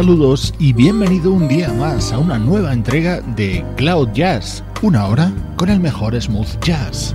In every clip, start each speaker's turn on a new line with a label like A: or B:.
A: Saludos y bienvenido un día más a una nueva entrega de Cloud Jazz, una hora con el mejor smooth jazz.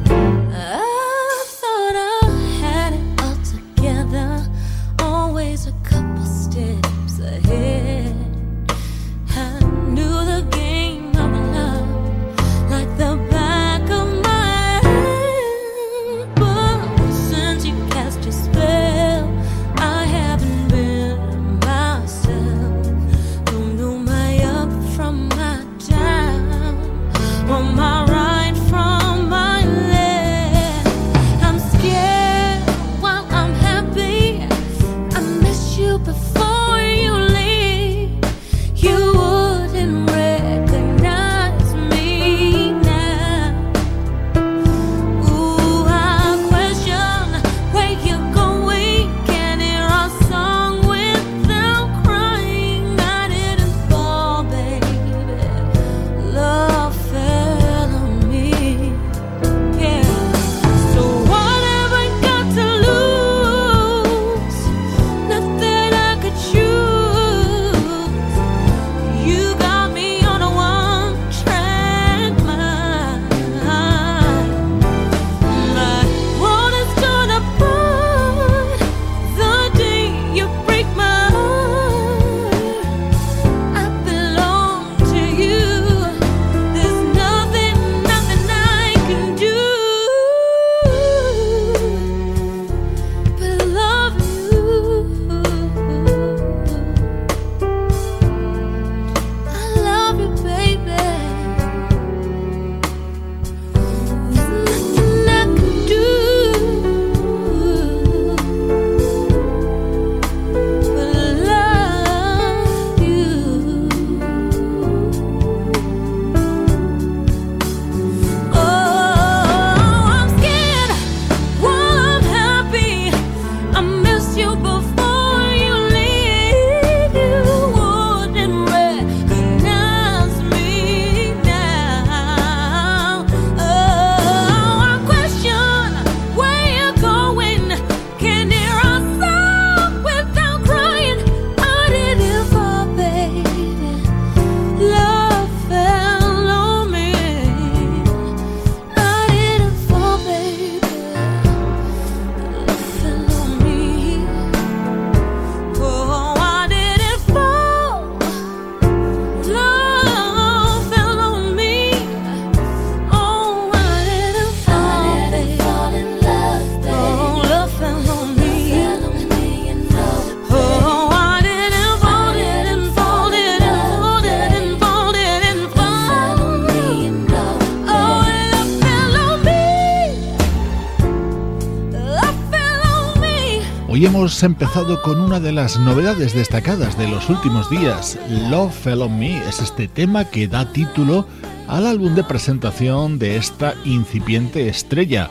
A: Hemos empezado con una de las novedades destacadas de los últimos días. Love Fell on Me es este tema que da título al álbum de presentación de esta incipiente estrella,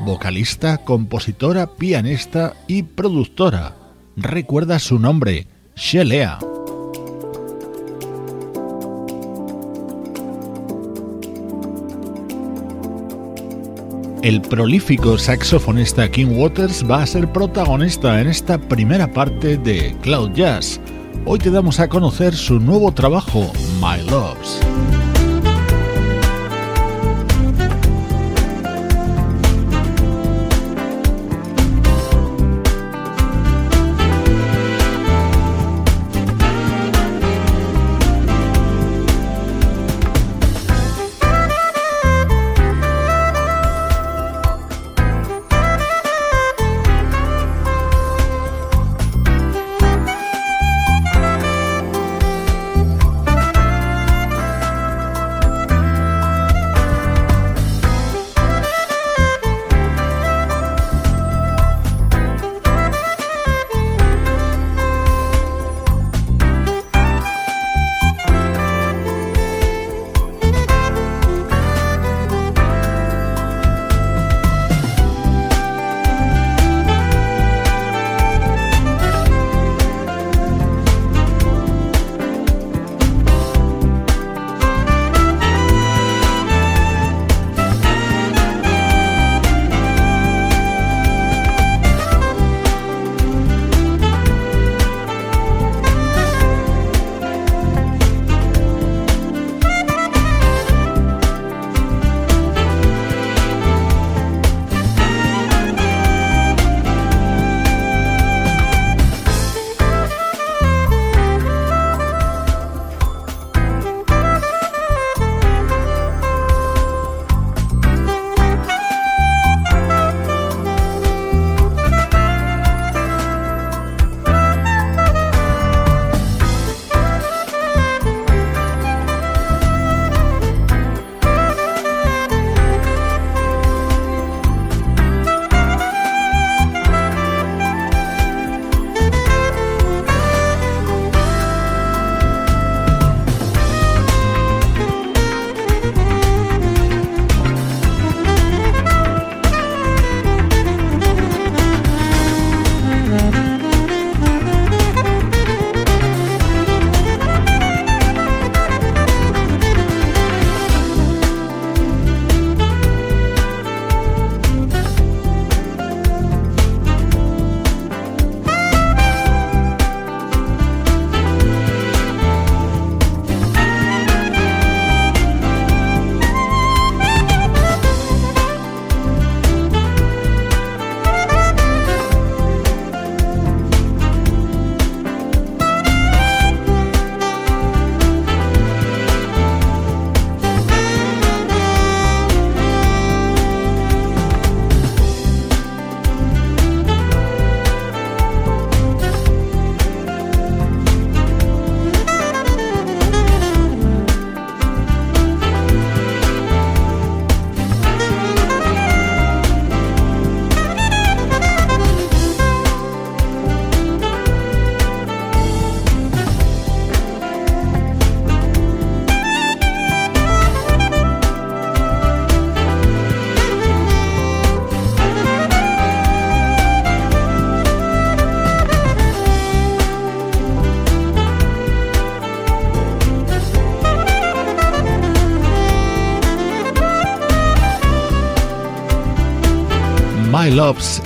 A: vocalista, compositora, pianista y productora. Recuerda su nombre, Shelea. El prolífico saxofonista King Waters va a ser protagonista en esta primera parte de Cloud Jazz. Hoy te damos a conocer su nuevo trabajo, My Loves.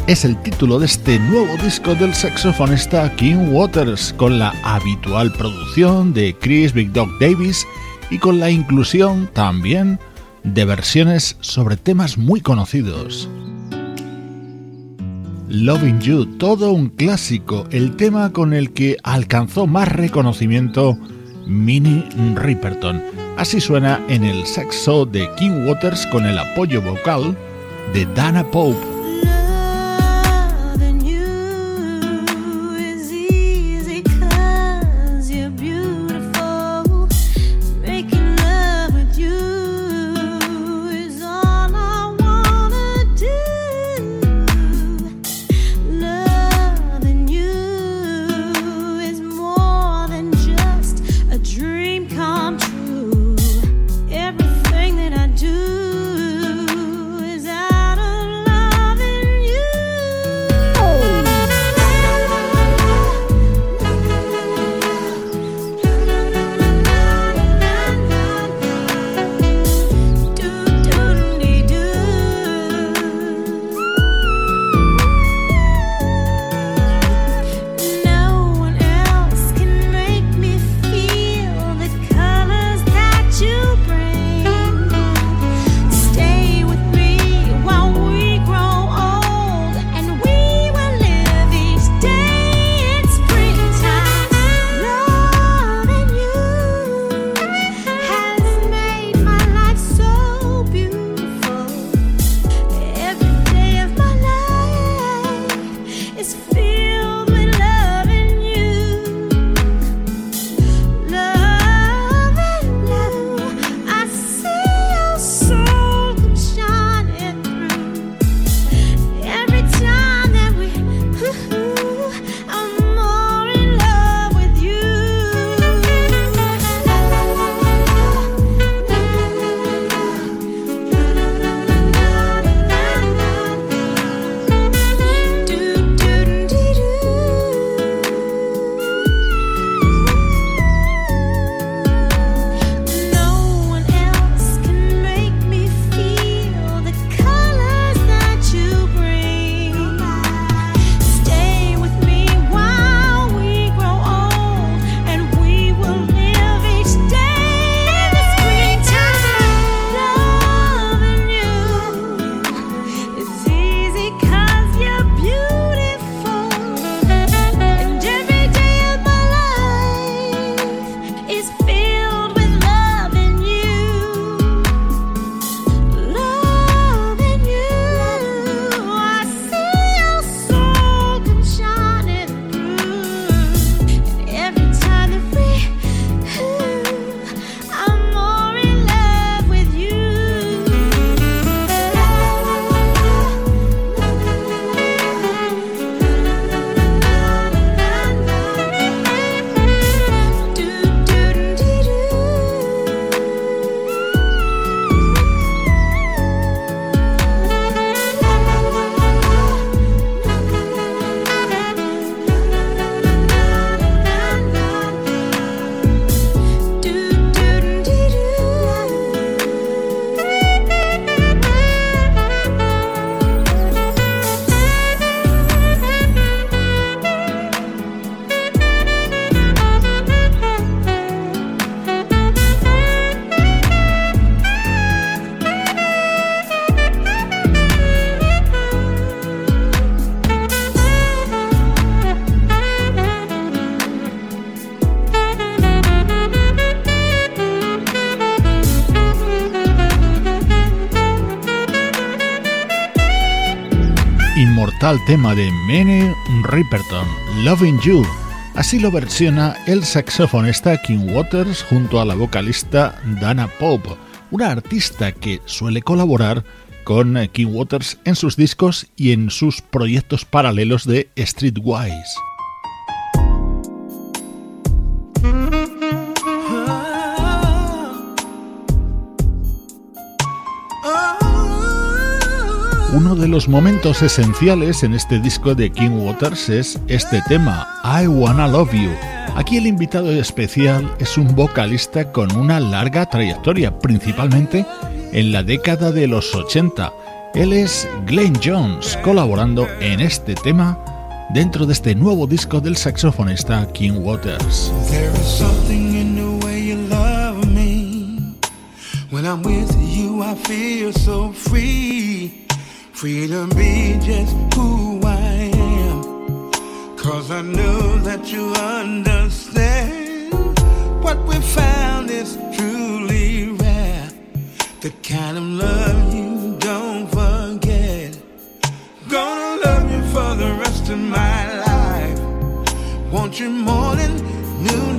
A: Es el título de este nuevo disco del saxofonista King Waters, con la habitual producción de Chris Big Dog Davis y con la inclusión también de versiones sobre temas muy conocidos. Loving You, todo un clásico, el tema con el que alcanzó más reconocimiento Minnie Riperton. Así suena en el saxo de King Waters con el apoyo vocal de Dana Pope. Al tema de Mene Riperton, Loving You. Así lo versiona el saxofonista King Waters junto a la vocalista Dana Pope, una artista que suele colaborar con King Waters en sus discos y en sus proyectos paralelos de Streetwise. Uno de los momentos esenciales en este disco de King Waters es este tema, I Wanna Love You. Aquí el invitado especial es un vocalista con una larga trayectoria, principalmente en la década de los 80. Él es Glenn Jones, colaborando en este tema dentro de este nuevo disco del saxofonista King Waters.
B: Free to be just who I am. Cause I know that you understand. What we found is truly rare. The kind of love you don't forget. Gonna love you for the rest of my life. Want you morning, noonday, and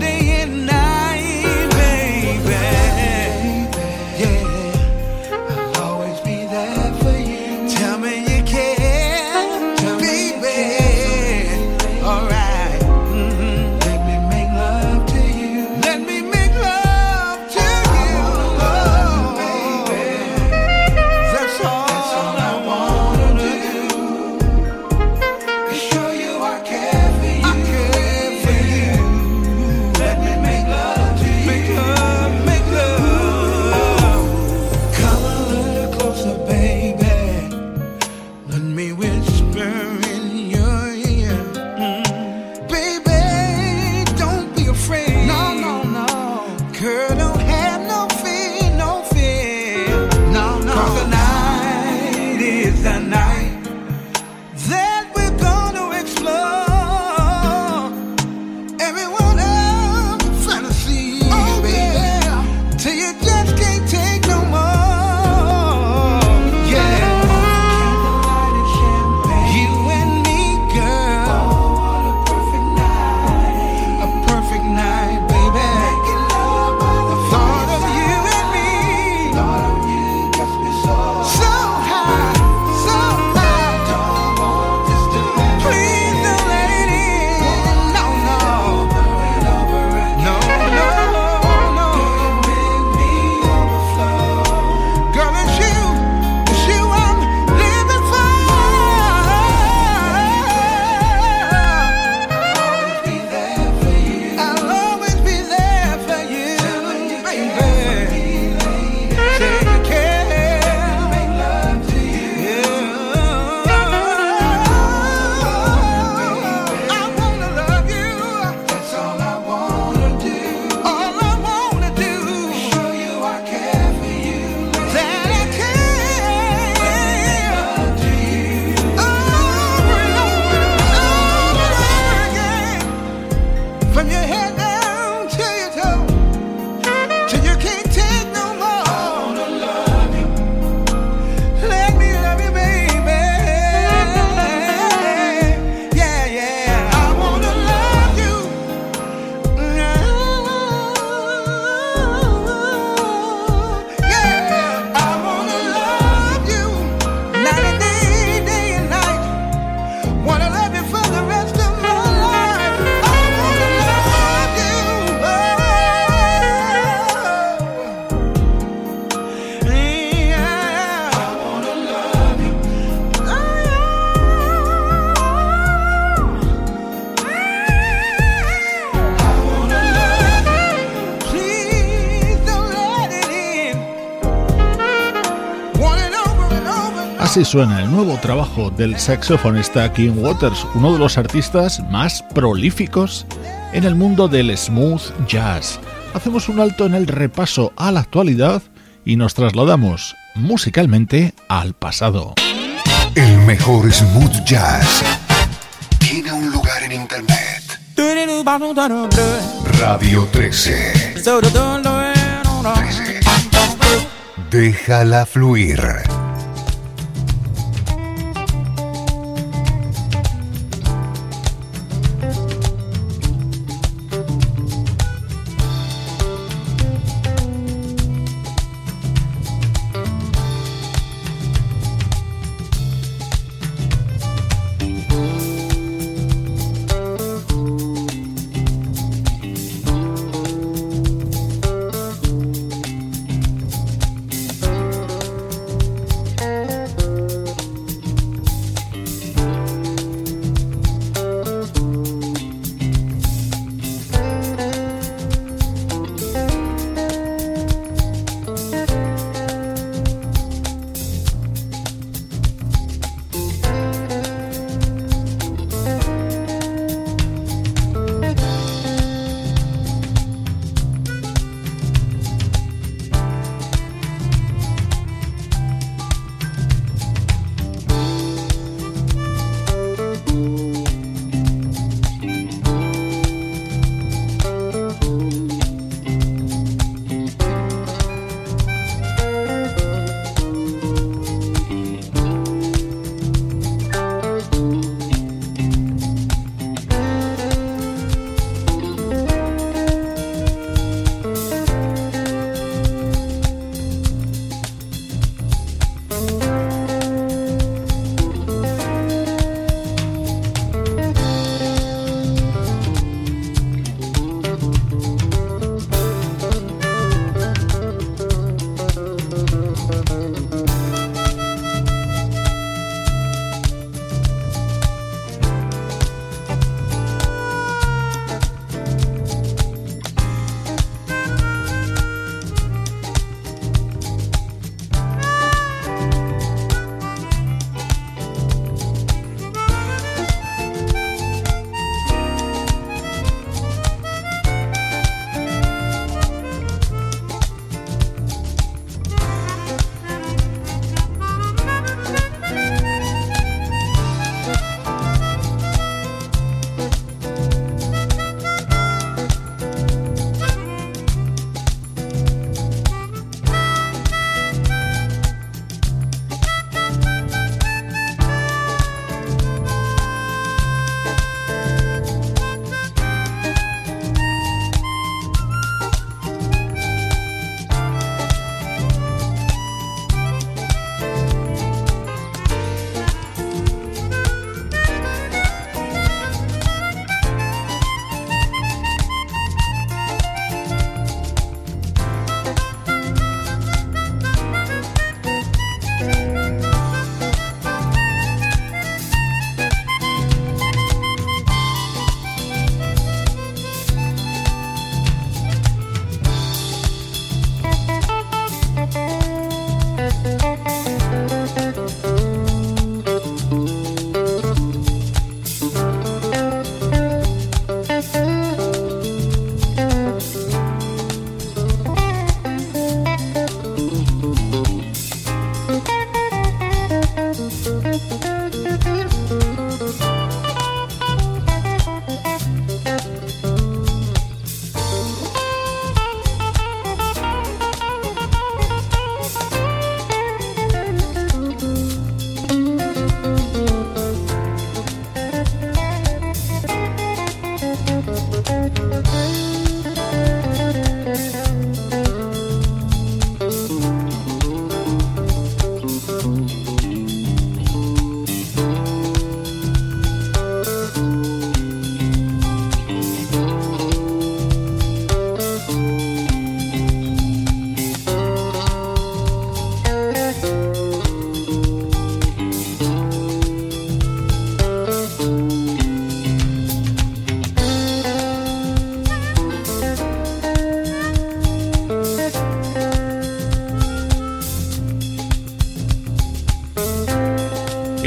A: Así suena el nuevo trabajo del saxofonista King Waters, uno de los artistas más prolíficos en el mundo del smooth jazz. Hacemos un alto en el repaso a la actualidad y nos trasladamos musicalmente al pasado.
C: El mejor smooth jazz tiene un lugar en internet. Radio 13. Déjala fluir.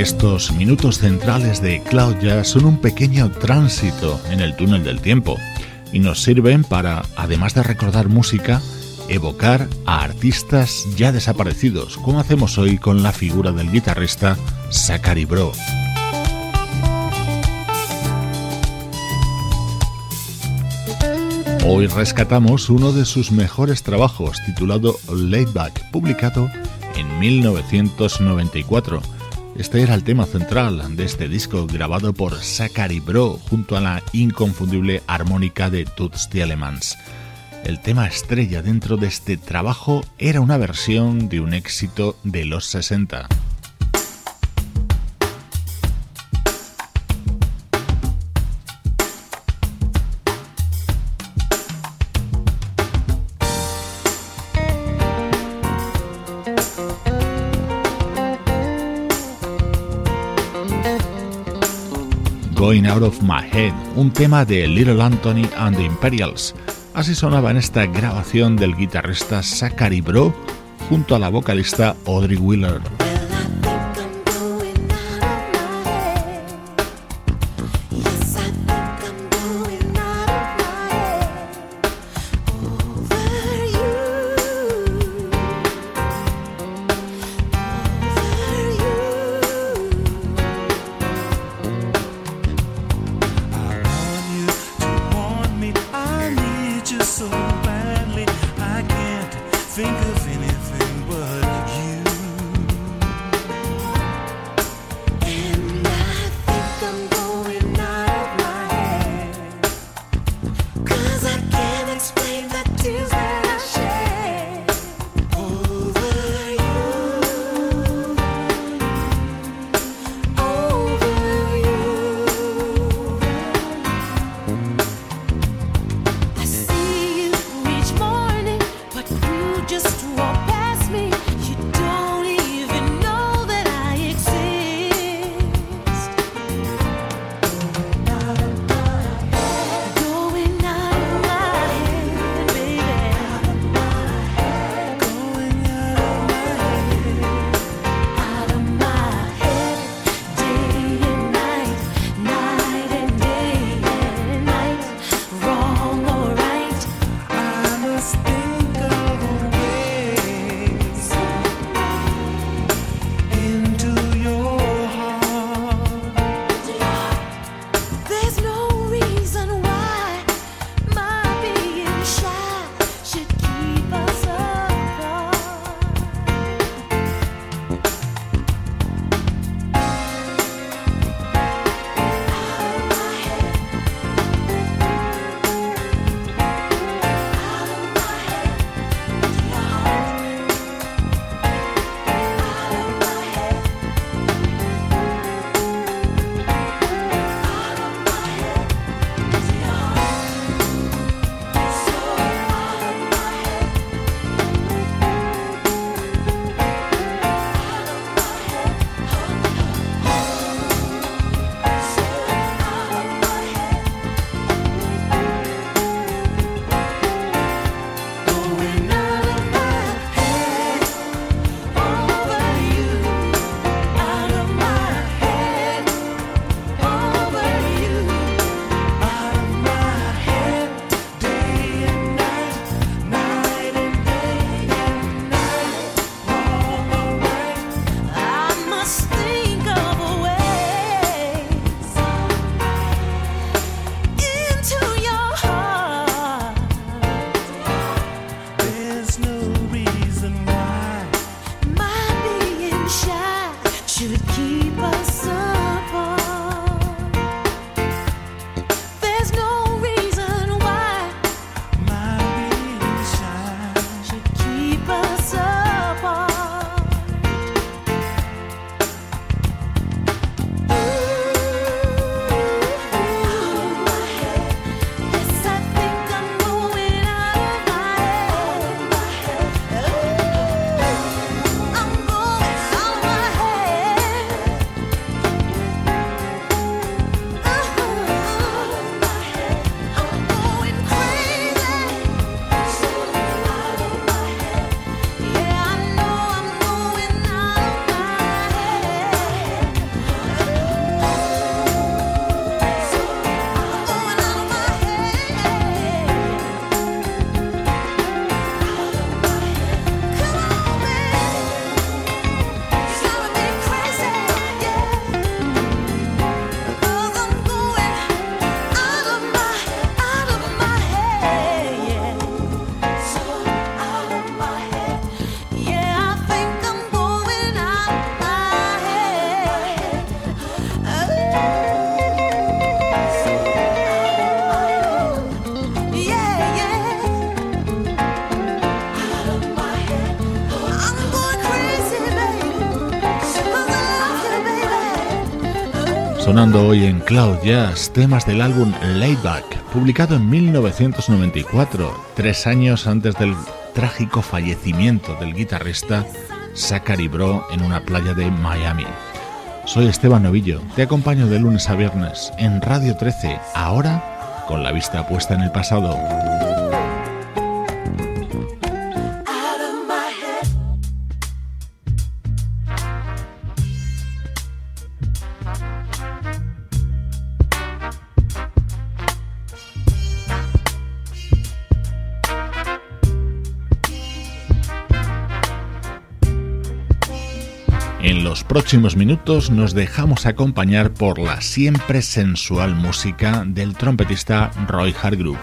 A: Estos minutos centrales de Cloud Jazz son un pequeño tránsito en el túnel del tiempo y nos sirven para, además de recordar música, evocar a artistas ya desaparecidos, como hacemos hoy con la figura del guitarrista Zachary Bro. Hoy rescatamos uno de sus mejores trabajos titulado Laidback, publicado en 1994 este era el tema central de este disco grabado por Zachary Bro junto a la inconfundible armónica de Toots Elements. El tema estrella dentro de este trabajo era una versión de un éxito de los 60. Going Out of My Head, un tema de Little Anthony and the Imperials. Así sonaba en esta grabación del guitarrista Zachary Bro junto a la vocalista Audrey Wheeler. Hoy en Cloud Jazz, temas del álbum Layback, publicado en 1994, tres años antes del trágico fallecimiento del guitarrista Zachary Bro en una playa de Miami. Soy Esteban Novillo, te acompaño de lunes a viernes en Radio 13, ahora con la vista puesta en el pasado. Próximos minutos nos dejamos acompañar por la siempre sensual música del trompetista Roy Hargrove.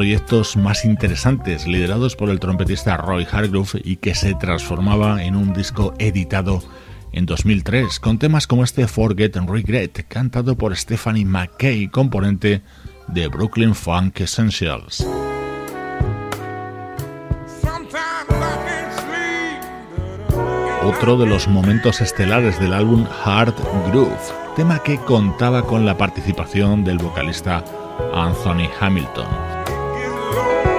A: Proyectos más interesantes liderados por el trompetista Roy Hargrove y que se transformaba en un disco editado en 2003 con temas como este Forget and Regret cantado por Stephanie McKay, componente de Brooklyn Funk Essentials. Otro de los momentos estelares del álbum Hard Groove, tema que contaba con la participación del vocalista Anthony Hamilton.
D: Oh.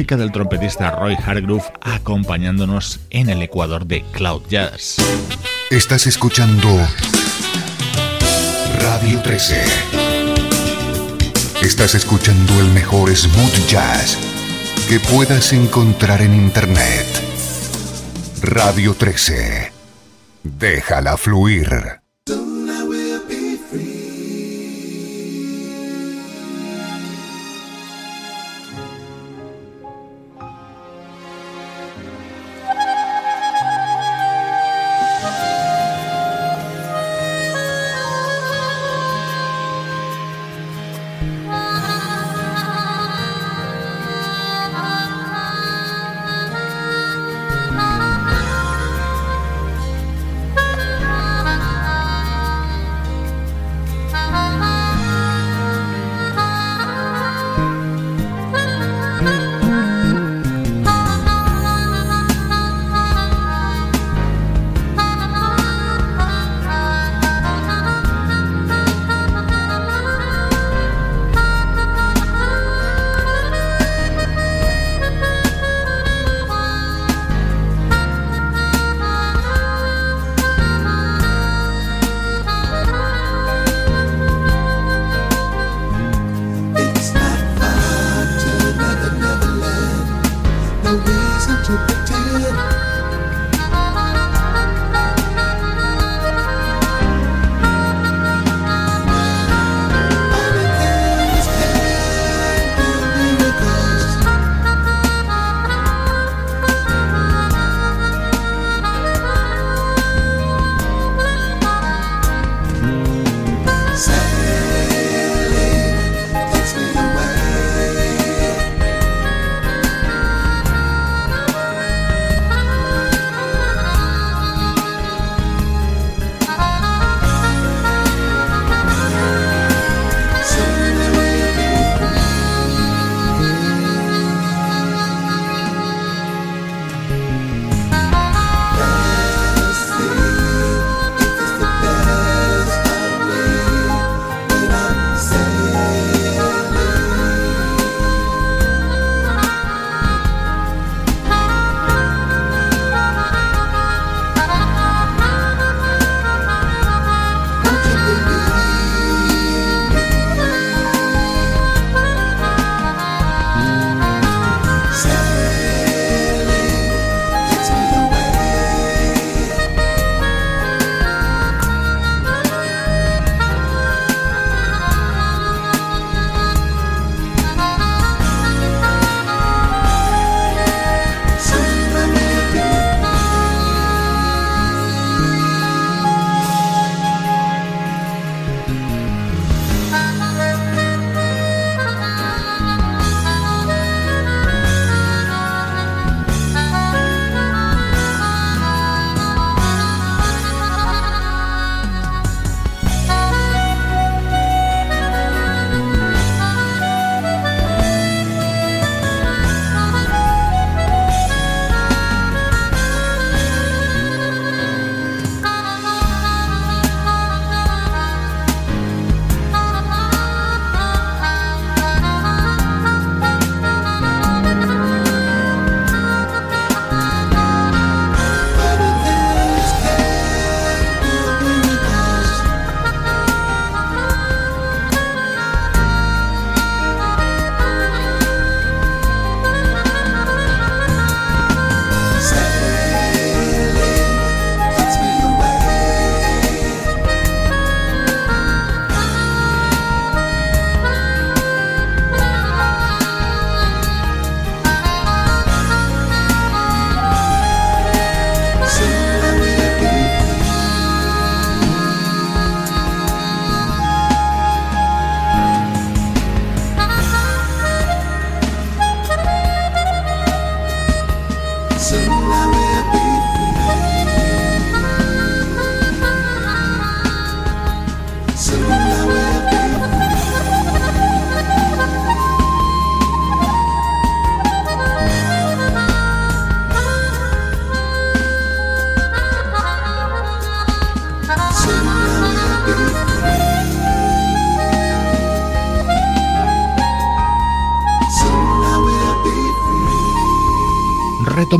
D: música del trompetista Roy Hargrove acompañándonos en el Ecuador de Cloud Jazz.
C: Estás escuchando Radio 13. Estás escuchando el mejor smooth jazz que puedas encontrar en Internet. Radio 13. Déjala fluir.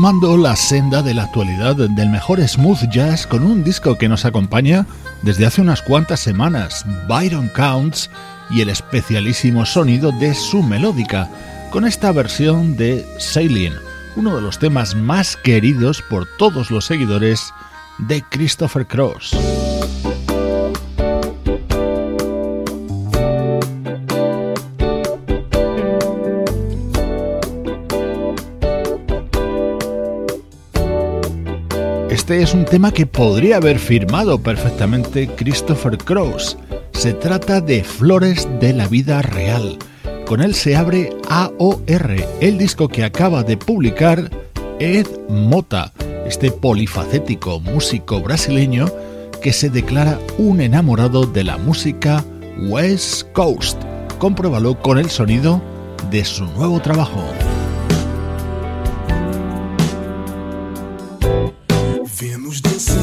E: Retomando la senda de la actualidad del mejor smooth jazz con un disco que nos acompaña desde hace unas cuantas semanas, Byron Counts y el especialísimo sonido de su melódica, con esta versión de Sailing, uno de los temas más queridos por todos los seguidores de Christopher Cross. Este es un tema que podría haber firmado perfectamente Christopher Cross. Se trata de Flores de la Vida Real. Con él se abre AOR, el disco que acaba de publicar Ed Mota, este polifacético músico brasileño que se declara un enamorado de la música West Coast. Compruébalo con el sonido de su nuevo trabajo.
F: Vamos
E: dançar.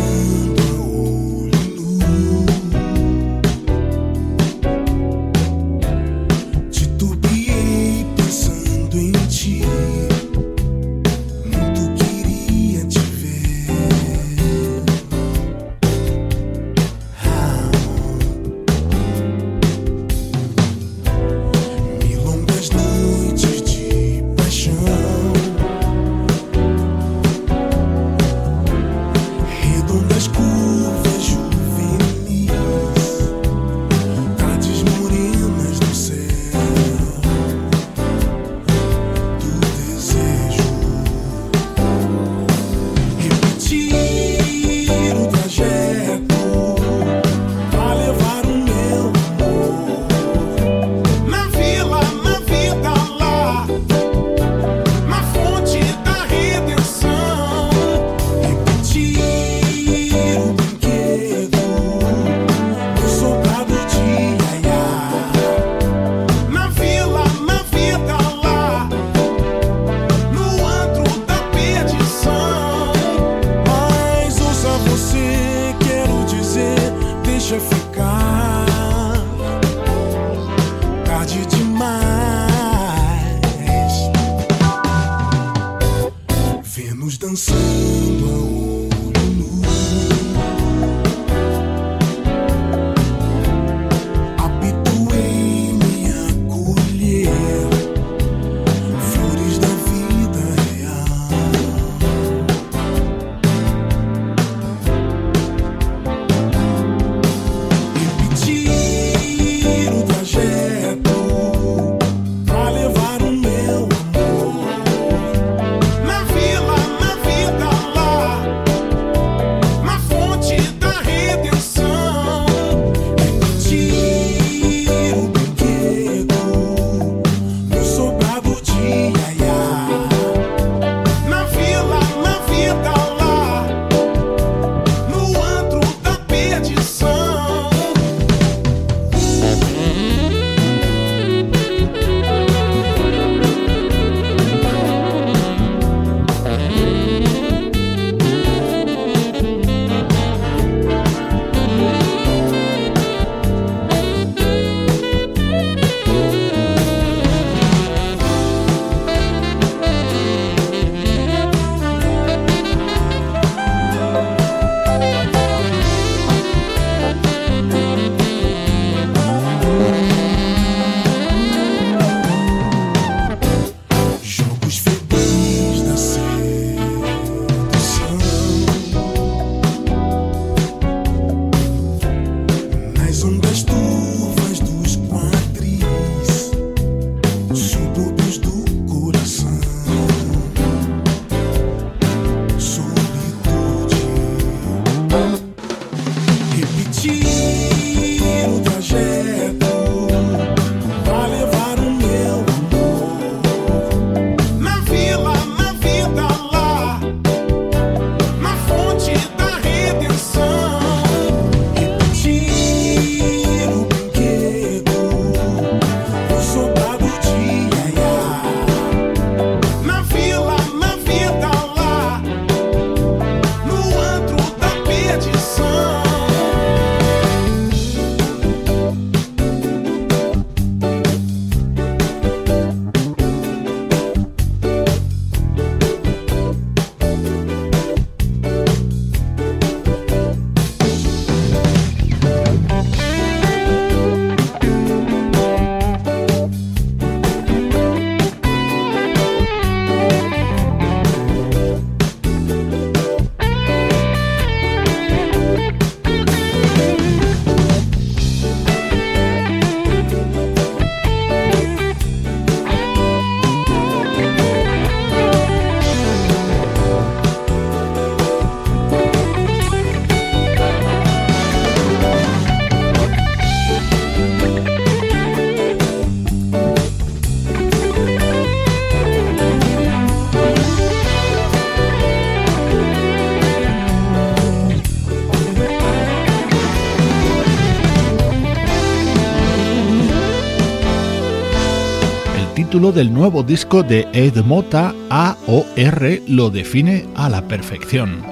E: Del nuevo disco de Ed Mota, AOR, lo define a la perfección.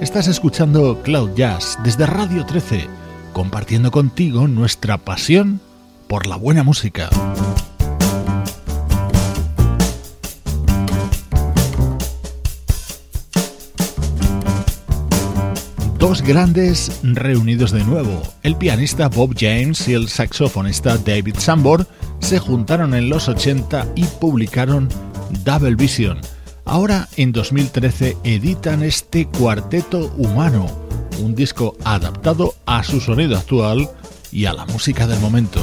E: Estás escuchando Cloud Jazz desde Radio 13, compartiendo contigo nuestra pasión por la buena música. Dos grandes reunidos de nuevo. El pianista Bob James y el saxofonista David Sambor se juntaron en los 80 y publicaron Double Vision. Ahora, en 2013, editan este Cuarteto Humano, un disco adaptado a su sonido actual y a la música del momento.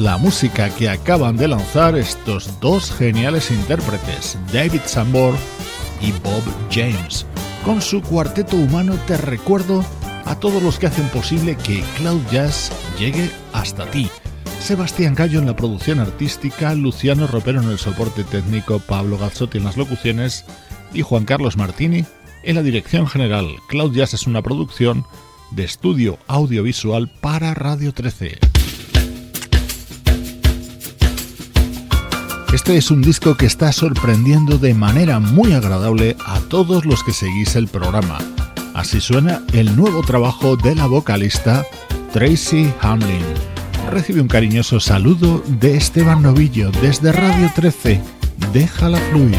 E: La música que acaban de lanzar estos dos geniales intérpretes, David Sambor y Bob James. Con su cuarteto humano te recuerdo a todos los que hacen posible que Cloud Jazz llegue hasta ti. Sebastián Gallo en la producción artística, Luciano Ropero en el soporte técnico, Pablo Gazzotti en las locuciones y Juan Carlos Martini en la dirección general. Cloud Jazz es una producción de estudio audiovisual para Radio 13. Este es un disco que está sorprendiendo de manera muy agradable a todos los que seguís el programa. Así suena el nuevo trabajo de la vocalista Tracy Hamlin. Recibe un cariñoso saludo de Esteban Novillo desde Radio 13. Déjala fluir.